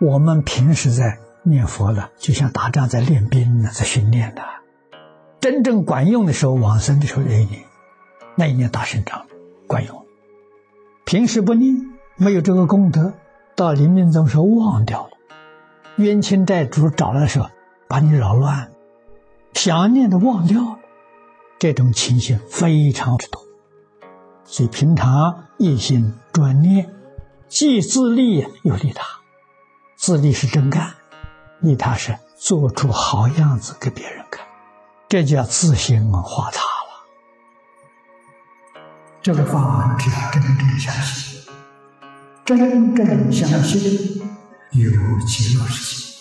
我们平时在念佛的，就像打仗在练兵呢，在训练的。真正管用的时候，往生的时候那一年，那一年打胜仗管用。平时不念，没有这个功德，到临命终时候忘掉了。冤亲债主找来的时候，把你扰乱，想念的忘掉了，这种情形非常之多。所以平常一心专念，既自利又利他。自利是真干，利他是做出好样子给别人看，这叫自心化他了。这个法门只要真正相信，真正相信有极乐世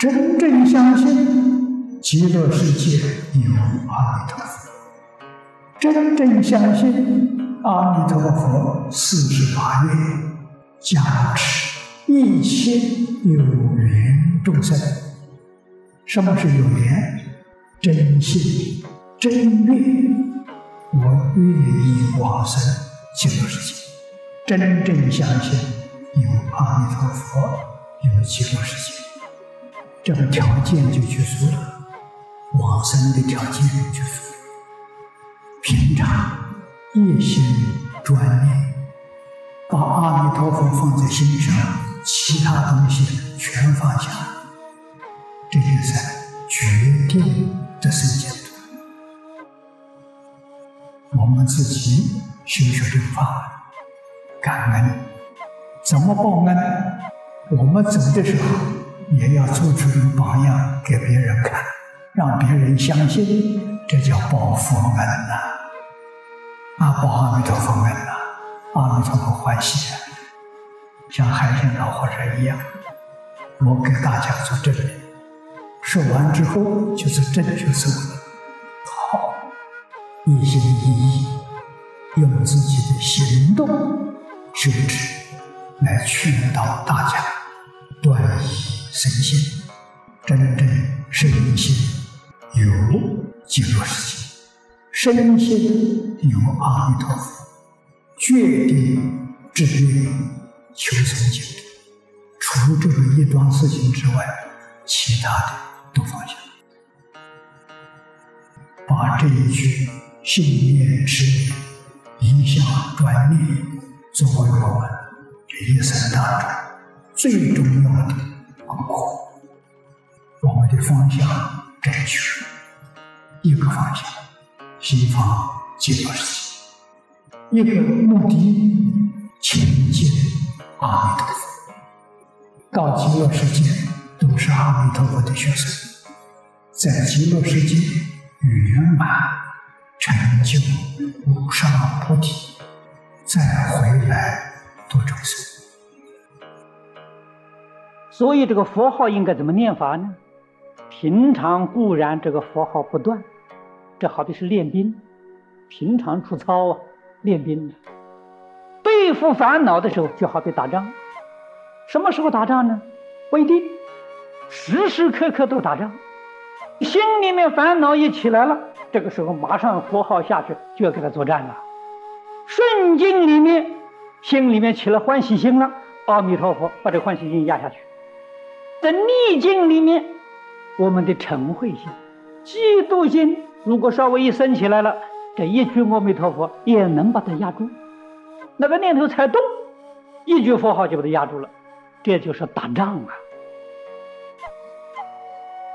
界，真正相信极乐世界有阿弥陀佛，真正相信阿弥陀佛四十八愿加持。一切有缘众生，什么是有缘？真心真愿，我愿意往生极乐世界。真正相信有阿弥陀佛，有极乐世界，这个条件就去除了，往生的条件就除了。平常一心专念，把阿弥陀佛放在心上。其他东西全放下，这就是决定的圣洁度。我们自己修学这个法，感恩，怎么报恩？我们走的时候也要做出一个榜样给别人看，让别人相信，这叫报佛恩呐！报阿弥陀佛恩呐！阿弥陀佛欢喜啊！像海鲜老和尚一样，我给大家做证明。说完之后就是正确走了。好，一心一意，用自己的行动修持，来劝导大家断疑生信，真正深信有极乐世界，身心有阿弥陀佛，决定志愿。求生净土，除这个一桩事情之外，其他的都放下。把这一句信念持念、一向专念，作为我们这一生当中最重要的功课。我们的方向正确，一个方向，西方极乐世界；一个目的，前进。阿弥陀佛，到极乐世界都是阿弥陀佛的学生，在极乐世界圆满成就无上菩提，再回来度众生。所以这个佛号应该怎么念法呢？平常固然这个佛号不断，这好比是练兵，平常出操啊，练兵的。对付烦恼的时候，就好比打仗。什么时候打仗呢？不一定，时时刻刻都打仗。心里面烦恼一起来了，这个时候马上佛号下去，就要给他作战了。顺境里面，心里面起了欢喜心了，阿弥陀佛把这欢喜心压下去。在逆境里面，我们的嗔恚心、嫉妒心，如果稍微一升起来了，这一句阿弥陀佛也能把它压住。那个念头才动，一句佛号就把它压住了，这就是打仗啊！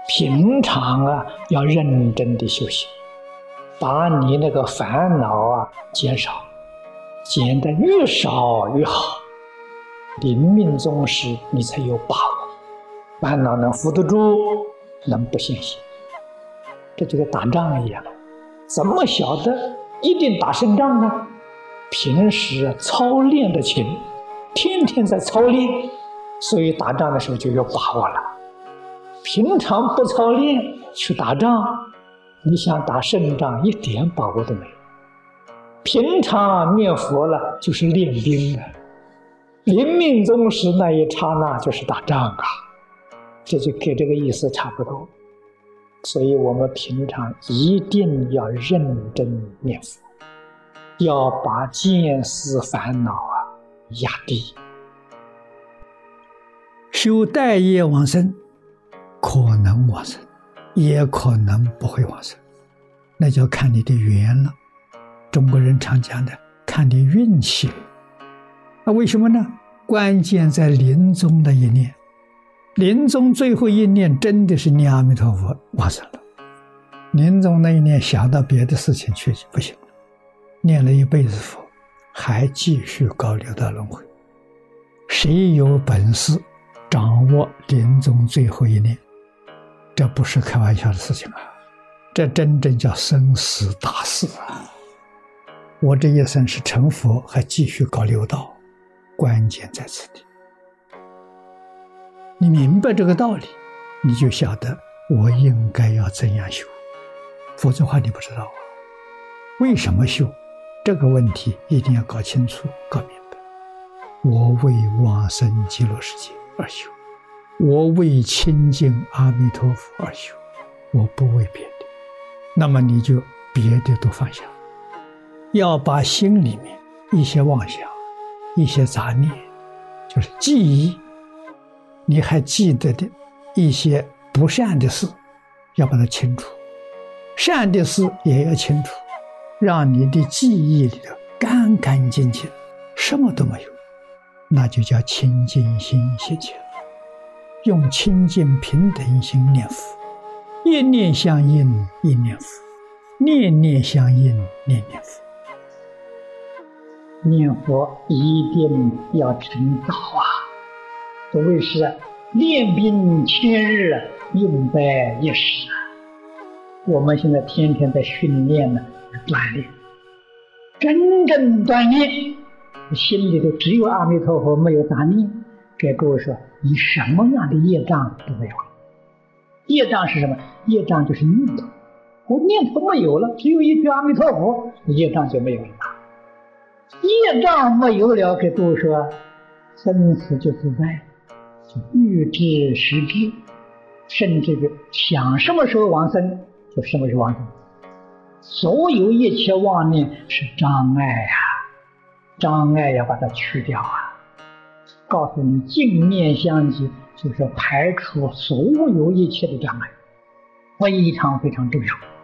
平常啊，要认真的修行，把你那个烦恼啊减少，减得越少越好。临命终时，你才有把握，烦恼能扶得住，能不现行。这就跟打仗一样，怎么晓得一定打胜仗呢？平时操练的勤，天天在操练，所以打仗的时候就有把握了。平常不操练去打仗，你想打胜仗一点把握都没有。平常念佛了就是练兵的，临命终时那一刹那就是打仗啊，这就跟这个意思差不多。所以我们平常一定要认真念佛。要把见思烦恼啊压低，修待业往生，可能往生，也可能不会往生，那就要看你的缘了。中国人常讲的，看你运气。那为什么呢？关键在临终的一念，临终最后一念真的是念阿弥陀佛往生了。临终那一念想到别的事情去就不行了，念了一辈子佛，还继续搞六道轮回。谁有本事掌握临终最后一念？这不是开玩笑的事情啊！这真正叫生死大事啊！我这一生是成佛，还继续搞六道。关键在此地，你明白这个道理，你就晓得我应该要怎样修，否则话你不知道啊。为什么修？这个问题一定要搞清楚、搞明白。我为往生极乐世界而修，我为亲近阿弥陀佛而修，我不为别的。那么你就别的都放下，要把心里面一些妄想。一些杂念，就是记忆，你还记得的一些不善的事，要把它清除；善的事也要清除，让你的记忆里头干干净净，什么都没有，那就叫清净心现前。用清净平等心念佛，一念相应一念佛，念念相应念念佛。念佛一定要成道啊！所谓是练兵千日，用在一时啊。我们现在天天在训练呢，锻炼，真正锻炼，心里头只有阿弥陀佛，没有杂念。给各位说，你什么样的业障都没有。业障是什么？业障就是念头，我念头没有了，只有一句阿弥陀佛，业障就没有了。业障没有了，给诸位说，生死就自在，就欲知时知，甚至于想什么时候往生就什么时候往生。所有一切妄念是障碍呀，障碍要把它去掉啊！告诉你，镜面相继就是排除所有一切的障碍，非常非常重要。